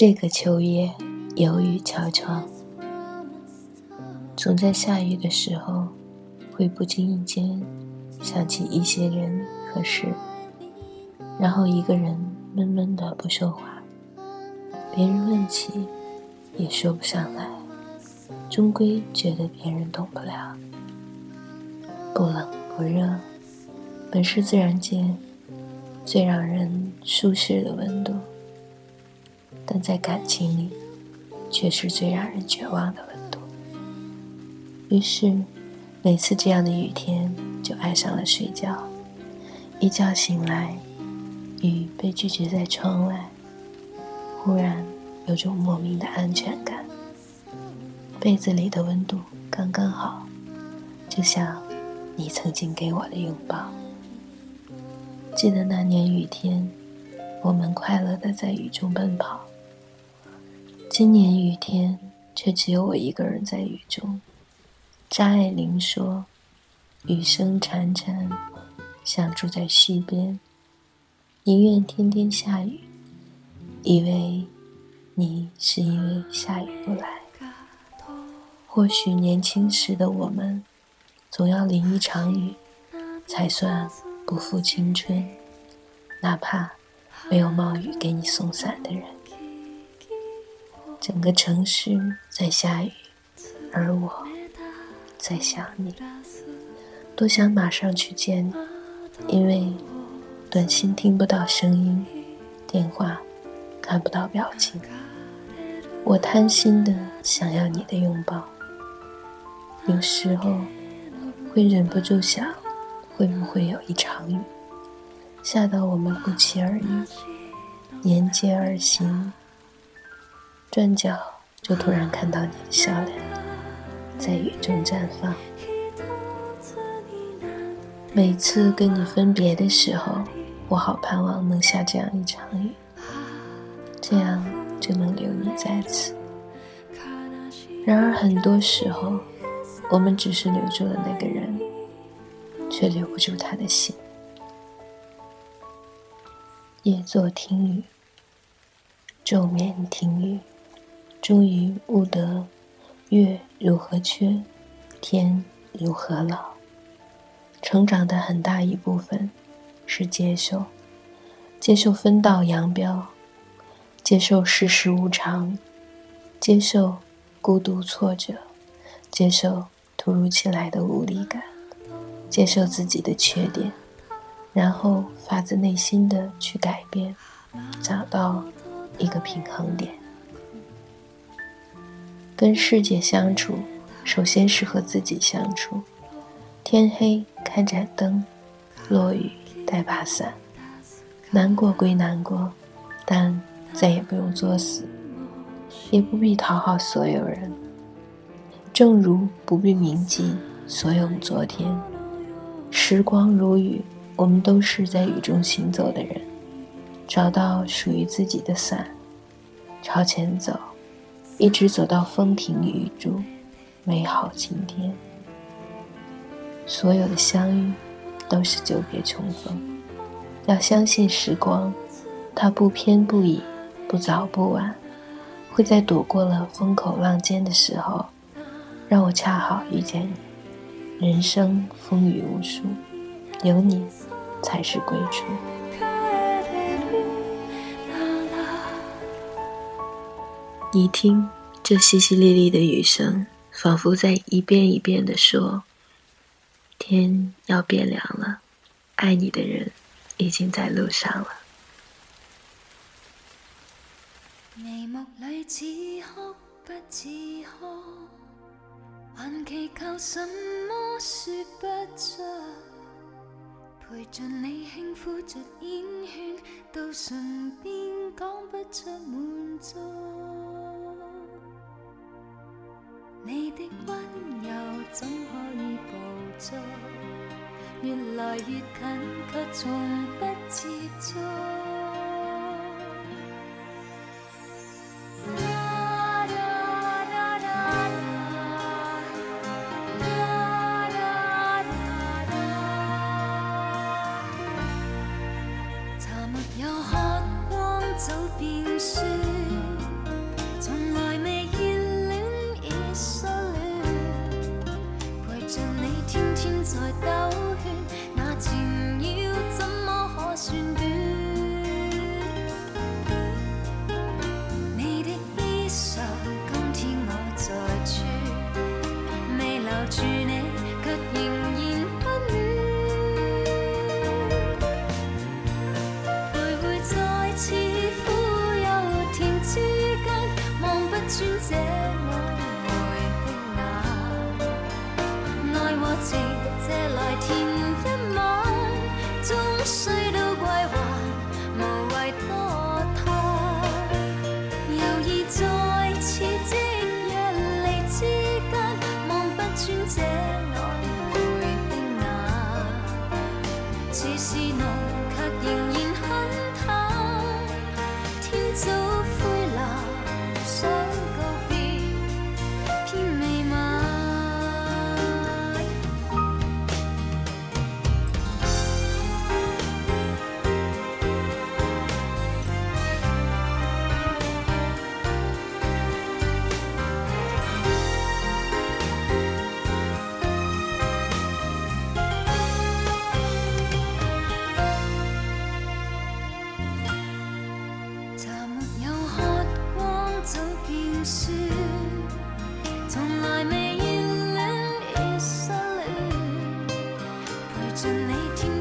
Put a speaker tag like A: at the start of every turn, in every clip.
A: 这个秋夜有雨悄悄，总在下雨的时候，会不经意间想起一些人和事，然后一个人闷闷的不说话，别人问起也说不上来，终归觉得别人懂不了。不冷不热，本是自然界最让人舒适的温度。但在感情里，却是最让人绝望的温度。于是，每次这样的雨天，就爱上了睡觉。一觉醒来，雨被拒绝在窗外，忽然有种莫名的安全感。被子里的温度刚刚好，就像你曾经给我的拥抱。记得那年雨天，我们快乐的在雨中奔跑。今年雨天，却只有我一个人在雨中。张爱玲说：“雨声潺潺，像住在溪边，宁愿天天下雨，以为你是因为下雨不来。或许年轻时的我们，总要淋一场雨，才算不负青春。哪怕没有冒雨给你送伞的人。”整个城市在下雨，而我在想你，多想马上去见你，因为短信听不到声音，电话看不到表情，我贪心的想要你的拥抱。有时候会忍不住想，会不会有一场雨，下到我们不期而遇，沿街而行。转角就突然看到你的笑脸，在雨中绽放。每次跟你分别的时候，我好盼望能下这样一场雨，这样就能留你在此。然而很多时候，我们只是留住了那个人，却留不住他的心。夜坐听雨，昼眠听雨。终于悟得，月如何缺，天如何老。成长的很大一部分是接受，接受分道扬镳，接受世事无常，接受孤独挫折，接受突如其来的无力感，接受自己的缺点，然后发自内心的去改变，找到一个平衡点。跟世界相处，首先是和自己相处。天黑开盏灯，落雨带把伞。难过归难过，但再也不用作死，也不必讨好所有人。正如不必铭记所有昨天。时光如雨，我们都是在雨中行走的人。找到属于自己的伞，朝前走。一直走到风停雨住，美好晴天。所有的相遇都是久别重逢。要相信时光，它不偏不倚，不早不晚，会在躲过了风口浪尖的时候，让我恰好遇见你。人生风雨无数，有你才是归处。你听，这淅淅沥沥的雨声，仿佛在一遍一遍地说：“天要变凉了，爱你的人已经在路上了。”眉目里似哭不似哭，还祈求什么说不出，陪着你轻抚着烟圈，到唇边讲不出满足。你的温柔怎可以捕捉？越来越近，却从不接触。茶没有喝光，早变酸。
B: 穿这暧昧的眼爱和情借来填一晚终须都归还无谓多贪犹疑在似即若离之间望不穿这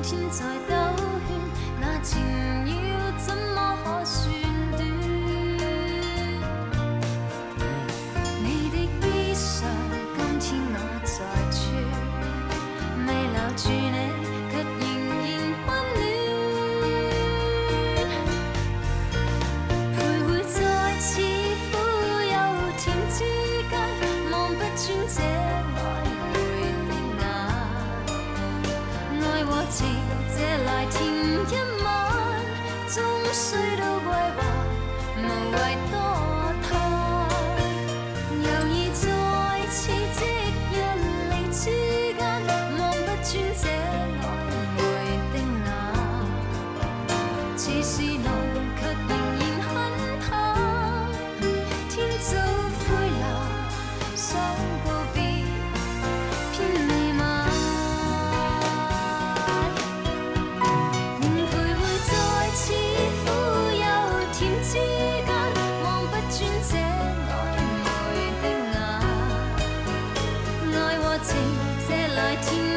B: 天才都。to